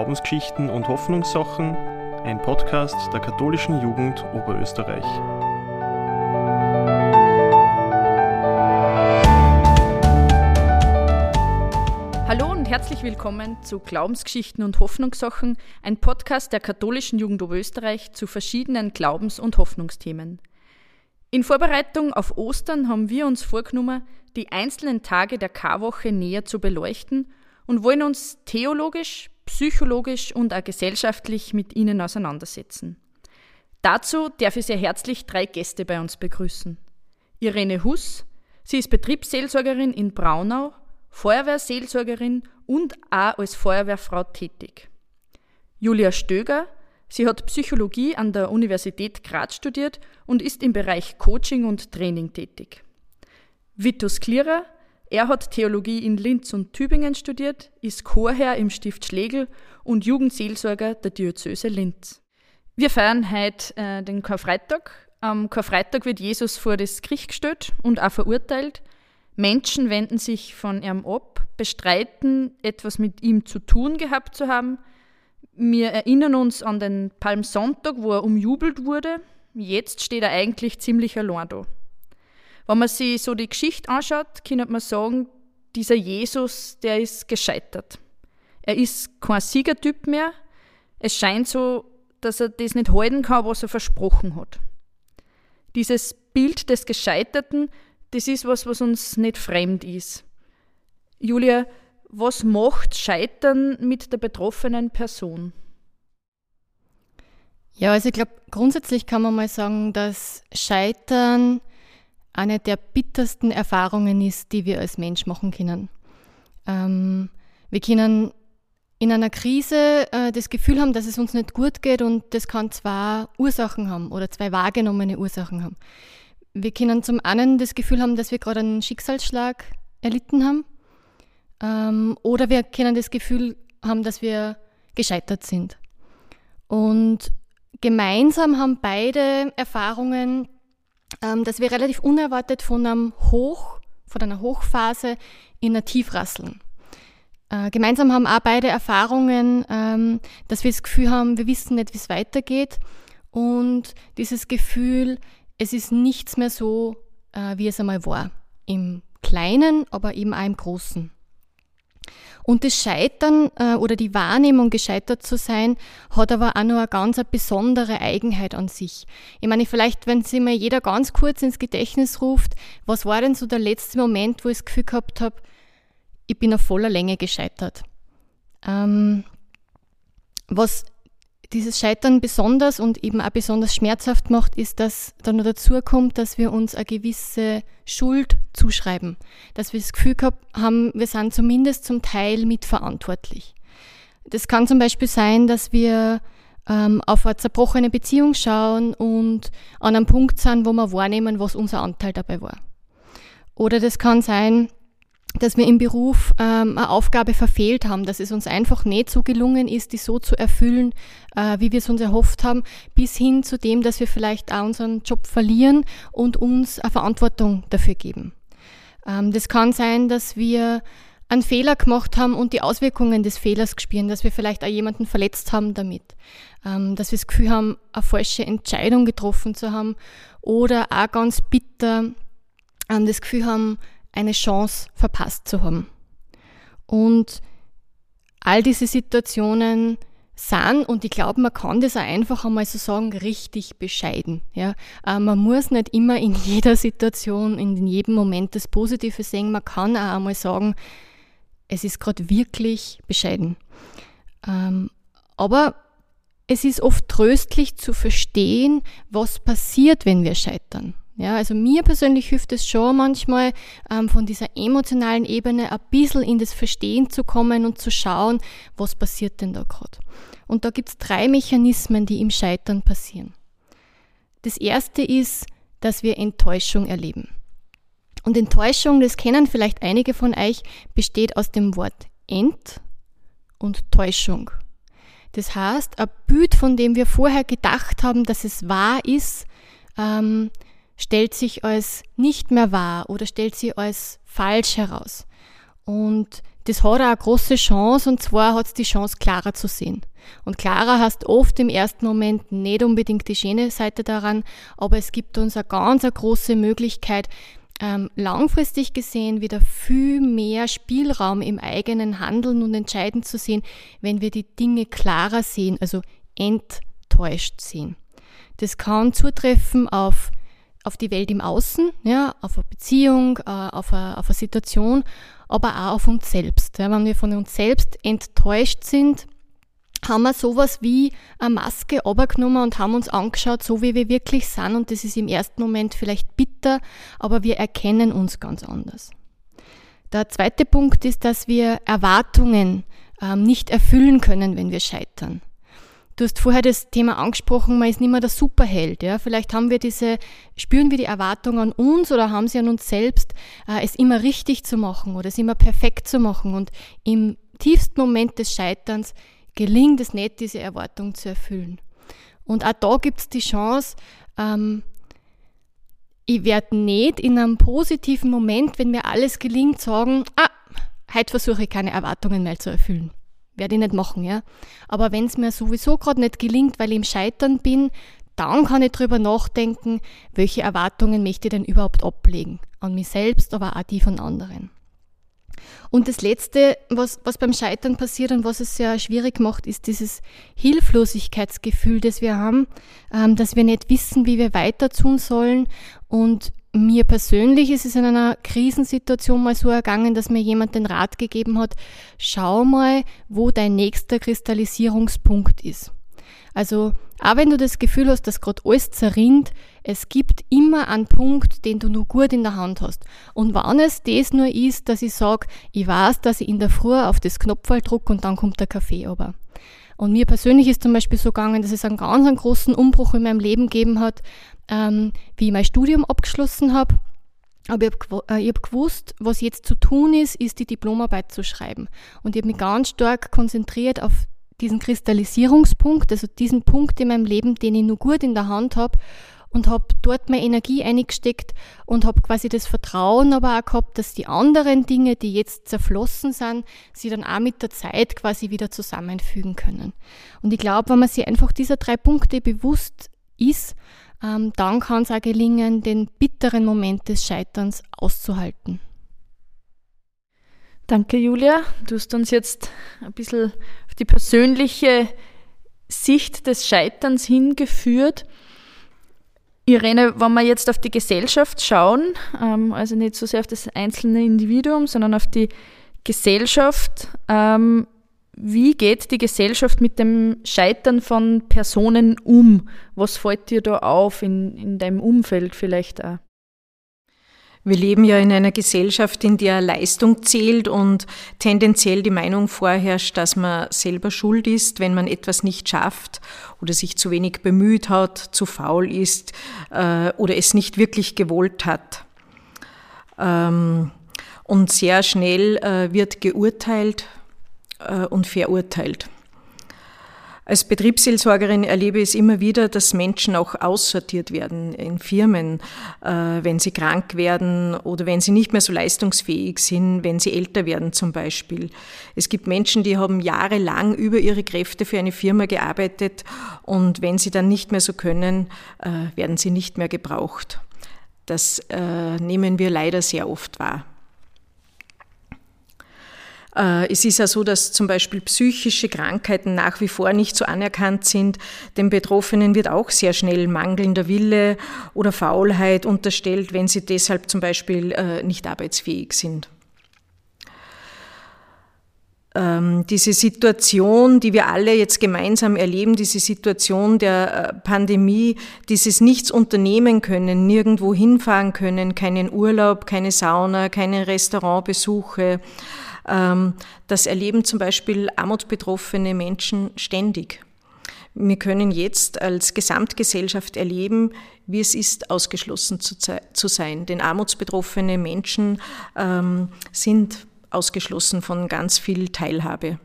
Glaubensgeschichten und Hoffnungssachen, ein Podcast der katholischen Jugend Oberösterreich. Hallo und herzlich willkommen zu Glaubensgeschichten und Hoffnungssachen, ein Podcast der katholischen Jugend Oberösterreich zu verschiedenen Glaubens- und Hoffnungsthemen. In Vorbereitung auf Ostern haben wir uns vorgenommen, die einzelnen Tage der Karwoche näher zu beleuchten und wollen uns theologisch, psychologisch und auch gesellschaftlich mit ihnen auseinandersetzen. Dazu darf ich sehr herzlich drei Gäste bei uns begrüßen. Irene Huss, sie ist Betriebsseelsorgerin in Braunau, Feuerwehrseelsorgerin und auch als Feuerwehrfrau tätig. Julia Stöger, sie hat Psychologie an der Universität Graz studiert und ist im Bereich Coaching und Training tätig. Vitus Klierer, er hat Theologie in Linz und Tübingen studiert, ist Chorherr im Stift Schlegel und Jugendseelsorger der Diözese Linz. Wir feiern heute äh, den Karfreitag. Am Karfreitag wird Jesus vor das Gericht gestellt und auch verurteilt. Menschen wenden sich von ihm ab, bestreiten, etwas mit ihm zu tun gehabt zu haben. Wir erinnern uns an den Palmsonntag, wo er umjubelt wurde. Jetzt steht er eigentlich ziemlich allein da. Wenn man sich so die Geschichte anschaut, kann man sagen, dieser Jesus, der ist gescheitert. Er ist kein Siegertyp mehr. Es scheint so, dass er das nicht halten kann, was er versprochen hat. Dieses Bild des Gescheiterten, das ist was, was uns nicht fremd ist. Julia, was macht Scheitern mit der betroffenen Person? Ja, also ich glaube, grundsätzlich kann man mal sagen, dass Scheitern eine der bittersten Erfahrungen ist, die wir als Mensch machen können. Ähm, wir können in einer Krise äh, das Gefühl haben, dass es uns nicht gut geht und das kann zwei Ursachen haben oder zwei wahrgenommene Ursachen haben. Wir können zum einen das Gefühl haben, dass wir gerade einen Schicksalsschlag erlitten haben ähm, oder wir können das Gefühl haben, dass wir gescheitert sind. Und gemeinsam haben beide Erfahrungen dass wir relativ unerwartet von einem Hoch, von einer Hochphase in ein Tief rasseln. Äh, gemeinsam haben auch beide Erfahrungen, ähm, dass wir das Gefühl haben, wir wissen nicht, wie es weitergeht. Und dieses Gefühl, es ist nichts mehr so, äh, wie es einmal war. Im Kleinen, aber eben auch im Großen. Und das Scheitern äh, oder die Wahrnehmung, gescheitert zu sein, hat aber auch noch eine ganz eine besondere Eigenheit an sich. Ich meine, vielleicht, wenn sich mal jeder ganz kurz ins Gedächtnis ruft, was war denn so der letzte Moment, wo ich das Gefühl gehabt habe, ich bin auf voller Länge gescheitert. Ähm, was dieses Scheitern besonders und eben auch besonders schmerzhaft macht, ist, dass dann noch dazu kommt, dass wir uns eine gewisse Schuld zuschreiben. Dass wir das Gefühl gehabt haben, wir sind zumindest zum Teil mitverantwortlich. Das kann zum Beispiel sein, dass wir ähm, auf eine zerbrochene Beziehung schauen und an einem Punkt sind, wo wir wahrnehmen, was unser Anteil dabei war. Oder das kann sein, dass wir im Beruf ähm, eine Aufgabe verfehlt haben, dass es uns einfach nicht so gelungen ist, die so zu erfüllen, äh, wie wir es uns erhofft haben, bis hin zu dem, dass wir vielleicht auch unseren Job verlieren und uns eine Verantwortung dafür geben. Ähm, das kann sein, dass wir einen Fehler gemacht haben und die Auswirkungen des Fehlers gespüren, dass wir vielleicht auch jemanden verletzt haben damit, ähm, dass wir das Gefühl haben, eine falsche Entscheidung getroffen zu haben oder auch ganz bitter ähm, das Gefühl haben, eine Chance verpasst zu haben. Und all diese Situationen sind, und ich glaube, man kann das auch einfach einmal so sagen, richtig bescheiden. Ja? Äh, man muss nicht immer in jeder Situation, in jedem Moment das Positive sehen. Man kann auch einmal sagen, es ist gerade wirklich bescheiden. Ähm, aber es ist oft tröstlich zu verstehen, was passiert, wenn wir scheitern. Ja, also mir persönlich hilft es schon manchmal, ähm, von dieser emotionalen Ebene ein bisschen in das Verstehen zu kommen und zu schauen, was passiert denn da gerade. Und da gibt es drei Mechanismen, die im Scheitern passieren. Das erste ist, dass wir Enttäuschung erleben. Und Enttäuschung, das kennen vielleicht einige von euch, besteht aus dem Wort Ent und Täuschung. Das heißt, ein Bild, von dem wir vorher gedacht haben, dass es wahr ist, ähm, stellt sich als nicht mehr wahr oder stellt sie als falsch heraus. Und das hat auch eine große Chance und zwar hat es die Chance, klarer zu sehen. Und klarer heißt oft im ersten Moment nicht unbedingt die schöne Seite daran, aber es gibt uns eine ganz eine große Möglichkeit, ähm, langfristig gesehen wieder viel mehr Spielraum im eigenen Handeln und Entscheiden zu sehen, wenn wir die Dinge klarer sehen, also enttäuscht sehen. Das kann zutreffen auf, auf die Welt im Außen, ja, auf eine Beziehung, äh, auf, eine, auf eine Situation, aber auch auf uns selbst. Ja. Wenn wir von uns selbst enttäuscht sind, haben wir sowas wie eine Maske abgenommen und haben uns angeschaut, so wie wir wirklich sind. Und das ist im ersten Moment vielleicht bitter, aber wir erkennen uns ganz anders. Der zweite Punkt ist, dass wir Erwartungen ähm, nicht erfüllen können, wenn wir scheitern. Du hast vorher das Thema angesprochen, man ist nicht mehr der Superheld. Ja? Vielleicht haben wir diese, spüren wir die Erwartung an uns oder haben sie an uns selbst, äh, es immer richtig zu machen oder es immer perfekt zu machen. Und im tiefsten Moment des Scheiterns gelingt es nicht, diese Erwartung zu erfüllen. Und auch da gibt es die Chance, ähm, ich werde nicht in einem positiven Moment, wenn mir alles gelingt, sagen, ah, heute versuche ich keine Erwartungen mehr zu erfüllen. Werde ich nicht machen, ja. Aber wenn es mir sowieso gerade nicht gelingt, weil ich im Scheitern bin, dann kann ich darüber nachdenken, welche Erwartungen möchte ich denn überhaupt ablegen. An mich selbst, aber auch die von anderen. Und das Letzte, was, was beim Scheitern passiert und was es sehr schwierig macht, ist dieses Hilflosigkeitsgefühl, das wir haben, ähm, dass wir nicht wissen, wie wir weiter tun sollen. Und mir persönlich ist es in einer Krisensituation mal so ergangen, dass mir jemand den Rat gegeben hat, schau mal, wo dein nächster Kristallisierungspunkt ist. Also, auch wenn du das Gefühl hast, dass gerade alles zerrinnt, es gibt immer einen Punkt, den du nur gut in der Hand hast. Und wenn es das nur ist, dass ich sage, ich weiß, dass ich in der Früh auf das Knopfball drücke und dann kommt der Kaffee aber. Und mir persönlich ist zum Beispiel so gegangen, dass es einen ganz einen großen Umbruch in meinem Leben gegeben hat, ähm, wie ich mein Studium abgeschlossen habe. Aber ich habe äh, hab gewusst, was jetzt zu tun ist, ist die Diplomarbeit zu schreiben. Und ich habe mich ganz stark konzentriert auf diesen Kristallisierungspunkt, also diesen Punkt in meinem Leben, den ich nur gut in der Hand habe und habe dort meine Energie eingesteckt und habe quasi das Vertrauen aber auch gehabt, dass die anderen Dinge, die jetzt zerflossen sind, sie dann auch mit der Zeit quasi wieder zusammenfügen können. Und ich glaube, wenn man sich einfach dieser drei Punkte bewusst ist, ähm, dann kann es auch gelingen, den bitteren Moment des Scheiterns auszuhalten. Danke, Julia. Du hast uns jetzt ein bisschen auf die persönliche Sicht des Scheiterns hingeführt. Irene, wenn wir jetzt auf die Gesellschaft schauen, ähm, also nicht so sehr auf das einzelne Individuum, sondern auf die Gesellschaft, ähm, wie geht die Gesellschaft mit dem Scheitern von Personen um? Was fällt dir da auf in, in deinem Umfeld vielleicht auch? Wir leben ja in einer Gesellschaft, in der Leistung zählt und tendenziell die Meinung vorherrscht, dass man selber schuld ist, wenn man etwas nicht schafft oder sich zu wenig bemüht hat, zu faul ist äh, oder es nicht wirklich gewollt hat. Ähm, und sehr schnell äh, wird geurteilt und verurteilt. Als Betriebsseelsorgerin erlebe ich es immer wieder, dass Menschen auch aussortiert werden in Firmen, äh, wenn sie krank werden oder wenn sie nicht mehr so leistungsfähig sind, wenn sie älter werden zum Beispiel. Es gibt Menschen, die haben jahrelang über ihre Kräfte für eine Firma gearbeitet und wenn sie dann nicht mehr so können, äh, werden sie nicht mehr gebraucht. Das äh, nehmen wir leider sehr oft wahr. Äh, es ist ja so, dass zum Beispiel psychische Krankheiten nach wie vor nicht so anerkannt sind. Den Betroffenen wird auch sehr schnell mangelnder Wille oder Faulheit unterstellt, wenn sie deshalb zum Beispiel äh, nicht arbeitsfähig sind. Ähm, diese Situation, die wir alle jetzt gemeinsam erleben, diese Situation der äh, Pandemie, dieses Nichts unternehmen können, nirgendwo hinfahren können, keinen Urlaub, keine Sauna, keine Restaurantbesuche, das erleben zum Beispiel armutsbetroffene Menschen ständig. Wir können jetzt als Gesamtgesellschaft erleben, wie es ist, ausgeschlossen zu, sein. Denn armutsbetroffene Menschen ähm, sind ausgeschlossen von ganz viel Teilhabe.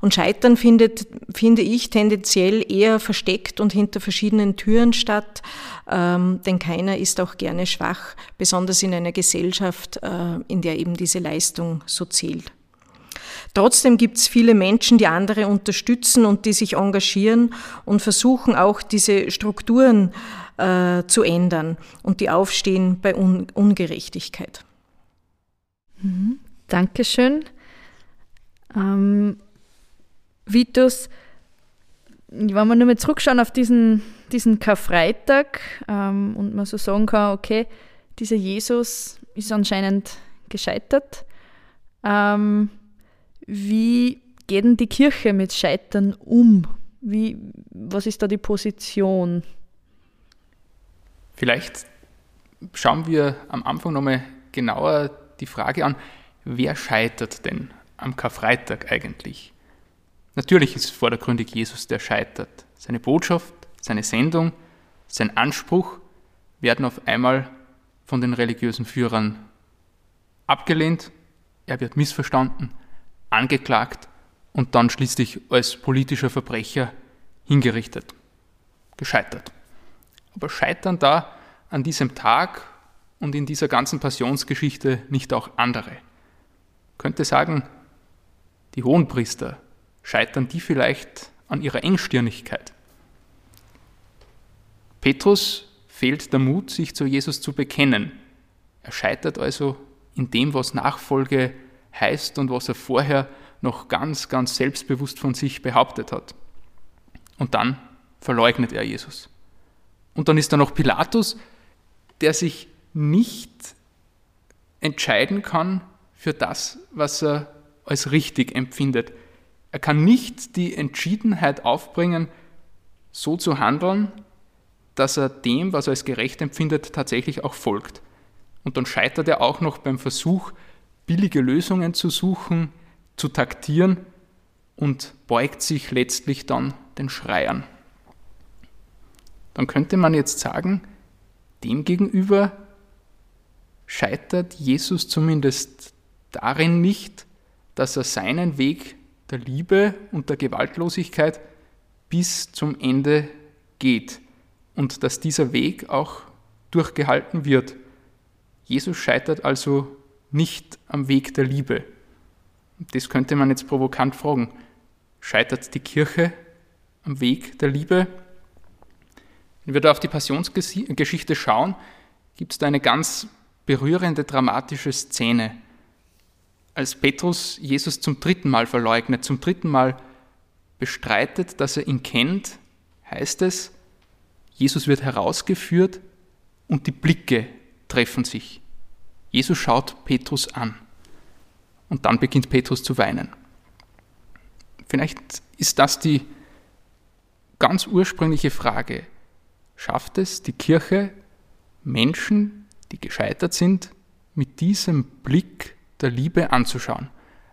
Und Scheitern findet, finde ich, tendenziell eher versteckt und hinter verschiedenen Türen statt, ähm, denn keiner ist auch gerne schwach, besonders in einer Gesellschaft, äh, in der eben diese Leistung so zählt. Trotzdem gibt es viele Menschen, die andere unterstützen und die sich engagieren und versuchen auch diese Strukturen äh, zu ändern und die aufstehen bei Un Ungerechtigkeit. Mhm. Dankeschön. Ähm, Vitus, wenn wir nur mal zurückschauen auf diesen, diesen Karfreitag ähm, und man so sagen kann, okay, dieser Jesus ist anscheinend gescheitert. Ähm, wie geht denn die Kirche mit Scheitern um? Wie, was ist da die Position? Vielleicht schauen wir am Anfang nochmal genauer die Frage an, wer scheitert denn am Karfreitag eigentlich? Natürlich ist vordergründig Jesus, der scheitert. Seine Botschaft, seine Sendung, sein Anspruch werden auf einmal von den religiösen Führern abgelehnt, er wird missverstanden, angeklagt und dann schließlich als politischer Verbrecher hingerichtet. Gescheitert. Aber scheitern da an diesem Tag und in dieser ganzen Passionsgeschichte nicht auch andere? könnte sagen, die Hohenpriester, scheitern die vielleicht an ihrer Engstirnigkeit? Petrus fehlt der Mut, sich zu Jesus zu bekennen. Er scheitert also in dem, was Nachfolge heißt und was er vorher noch ganz, ganz selbstbewusst von sich behauptet hat. Und dann verleugnet er Jesus. Und dann ist da noch Pilatus, der sich nicht entscheiden kann für das, was er als richtig empfindet. Er kann nicht die Entschiedenheit aufbringen, so zu handeln, dass er dem, was er als gerecht empfindet, tatsächlich auch folgt. Und dann scheitert er auch noch beim Versuch, billige Lösungen zu suchen, zu taktieren und beugt sich letztlich dann den Schreiern. Dann könnte man jetzt sagen, demgegenüber scheitert Jesus zumindest darin nicht, dass er seinen Weg der Liebe und der Gewaltlosigkeit bis zum Ende geht und dass dieser Weg auch durchgehalten wird. Jesus scheitert also nicht am Weg der Liebe. Das könnte man jetzt provokant fragen. Scheitert die Kirche am Weg der Liebe? Wenn wir da auf die Passionsgeschichte schauen, gibt es da eine ganz berührende, dramatische Szene. Als Petrus Jesus zum dritten Mal verleugnet, zum dritten Mal bestreitet, dass er ihn kennt, heißt es, Jesus wird herausgeführt und die Blicke treffen sich. Jesus schaut Petrus an und dann beginnt Petrus zu weinen. Vielleicht ist das die ganz ursprüngliche Frage. Schafft es die Kirche, Menschen, die gescheitert sind, mit diesem Blick der Liebe anzuschauen?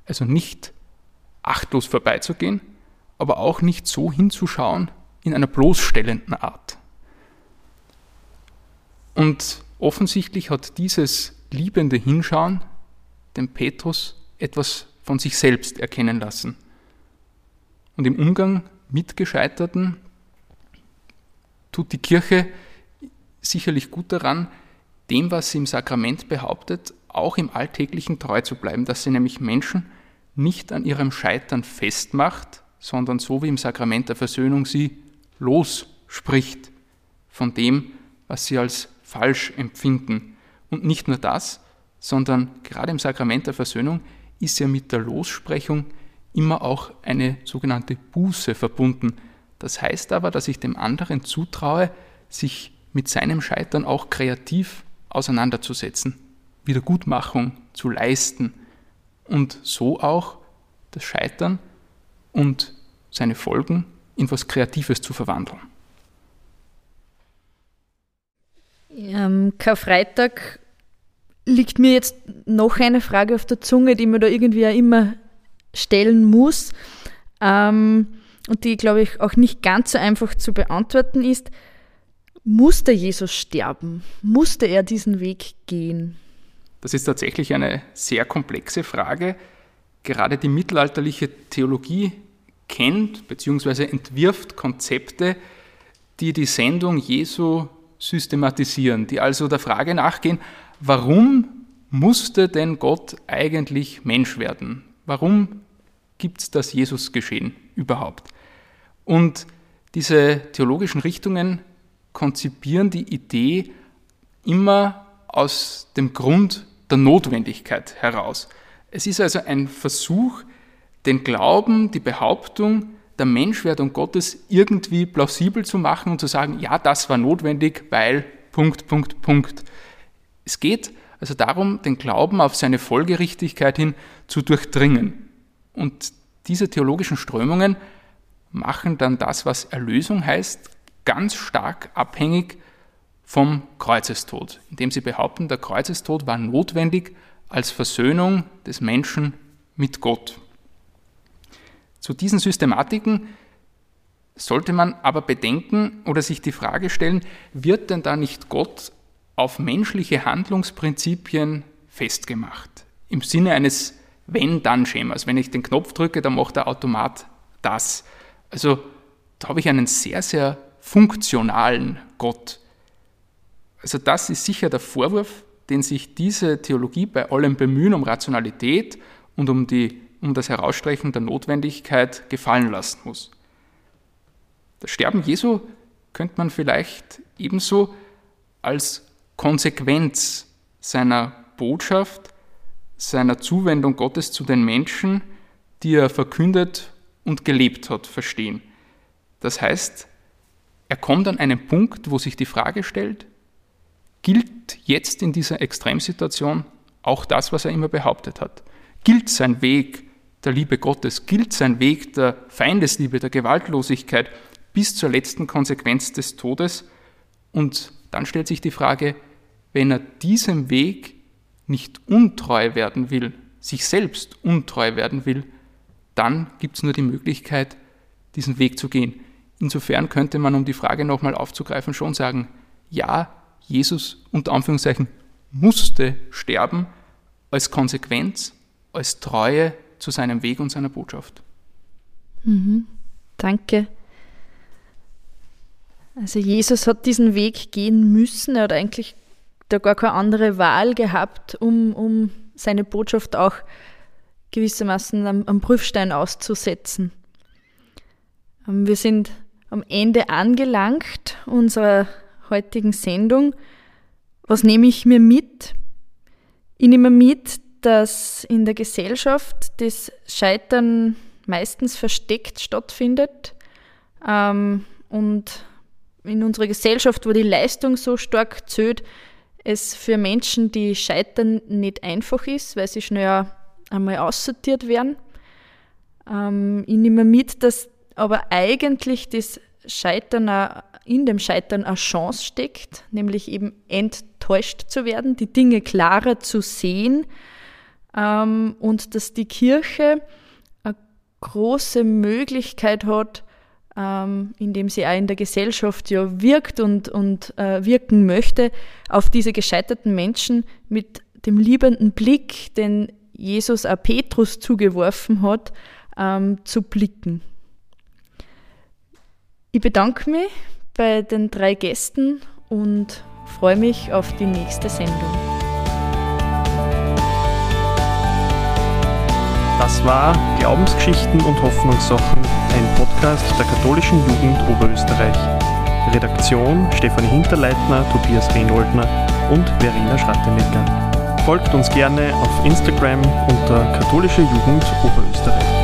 Also nicht achtlos vorbeizugehen, aber auch nicht so hinzuschauen in einer bloßstellenden Art. Und offensichtlich hat dieses liebende Hinschauen dem Petrus etwas von sich selbst erkennen lassen. Und im Umgang mit Gescheiterten tut die Kirche sicherlich gut daran, dem, was sie im Sakrament behauptet, auch im Alltäglichen treu zu bleiben, dass sie nämlich Menschen nicht an ihrem Scheitern festmacht, sondern so wie im Sakrament der Versöhnung sie losspricht von dem, was sie als falsch empfinden und nicht nur das, sondern gerade im Sakrament der Versöhnung ist ja mit der Lossprechung immer auch eine sogenannte Buße verbunden. Das heißt aber, dass ich dem anderen zutraue, sich mit seinem Scheitern auch kreativ auseinanderzusetzen, Wiedergutmachung zu leisten und so auch das Scheitern und seine Folgen in was Kreatives zu verwandeln. Ähm, Karfreitag liegt mir jetzt noch eine Frage auf der Zunge, die mir da irgendwie ja immer stellen muss ähm, und die, glaube ich, auch nicht ganz so einfach zu beantworten ist. Musste Jesus sterben? Musste er diesen Weg gehen? Das ist tatsächlich eine sehr komplexe Frage, gerade die mittelalterliche Theologie kennt bzw. entwirft Konzepte, die die Sendung Jesu systematisieren, die also der Frage nachgehen, warum musste denn Gott eigentlich Mensch werden? Warum gibt es das Jesus-Geschehen überhaupt? Und diese theologischen Richtungen konzipieren die Idee immer aus dem Grund der Notwendigkeit heraus. Es ist also ein Versuch, den Glauben, die Behauptung der Menschwerdung Gottes irgendwie plausibel zu machen und zu sagen, ja, das war notwendig, weil Punkt, Punkt, Punkt. Es geht also darum, den Glauben auf seine Folgerichtigkeit hin zu durchdringen. Und diese theologischen Strömungen machen dann das, was Erlösung heißt, ganz stark abhängig vom Kreuzestod, indem sie behaupten, der Kreuzestod war notwendig als Versöhnung des Menschen mit Gott. Zu diesen Systematiken sollte man aber bedenken oder sich die Frage stellen, wird denn da nicht Gott auf menschliche Handlungsprinzipien festgemacht? Im Sinne eines Wenn-Dann-Schemas. Wenn ich den Knopf drücke, dann macht der Automat das. Also da habe ich einen sehr, sehr funktionalen Gott. Also das ist sicher der Vorwurf, den sich diese Theologie bei allem Bemühen um Rationalität und um die um das Herausstreichen der Notwendigkeit gefallen lassen muss. Das Sterben Jesu könnte man vielleicht ebenso als Konsequenz seiner Botschaft, seiner Zuwendung Gottes zu den Menschen, die er verkündet und gelebt hat, verstehen. Das heißt, er kommt an einen Punkt, wo sich die Frage stellt, gilt jetzt in dieser Extremsituation auch das, was er immer behauptet hat? Gilt sein Weg der Liebe Gottes, gilt sein Weg der Feindesliebe, der Gewaltlosigkeit bis zur letzten Konsequenz des Todes. Und dann stellt sich die Frage, wenn er diesem Weg nicht untreu werden will, sich selbst untreu werden will, dann gibt es nur die Möglichkeit, diesen Weg zu gehen. Insofern könnte man, um die Frage nochmal aufzugreifen, schon sagen, ja, Jesus unter Anführungszeichen musste sterben als Konsequenz, als Treue zu seinem Weg und seiner Botschaft. Mhm. Danke. Also Jesus hat diesen Weg gehen müssen, er hat eigentlich da gar keine andere Wahl gehabt, um, um seine Botschaft auch gewissermaßen am, am Prüfstein auszusetzen. Ähm, wir sind am Ende angelangt unserer heutigen Sendung. Was nehme ich mir mit? Ich nehme mit, dass in der Gesellschaft das Scheitern meistens versteckt stattfindet ähm, und in unserer Gesellschaft, wo die Leistung so stark zählt, es für Menschen, die scheitern, nicht einfach ist, weil sie schnell einmal aussortiert werden. Ähm, ich nehme mit, dass aber eigentlich das Scheitern in dem Scheitern eine Chance steckt, nämlich eben enttäuscht zu werden, die Dinge klarer zu sehen ähm, und dass die Kirche eine große Möglichkeit hat, ähm, indem sie auch in der Gesellschaft ja wirkt und, und äh, wirken möchte, auf diese gescheiterten Menschen mit dem liebenden Blick, den Jesus auch Petrus zugeworfen hat, ähm, zu blicken. Ich bedanke mich bei den drei Gästen und freue mich auf die nächste Sendung. Das war Glaubensgeschichten und Hoffnungssachen, ein Podcast der katholischen Jugend Oberösterreich. Redaktion Stefanie Hinterleitner, Tobias Rehnoldner und Verena Schrattenecker. Folgt uns gerne auf Instagram unter katholische Jugend Oberösterreich.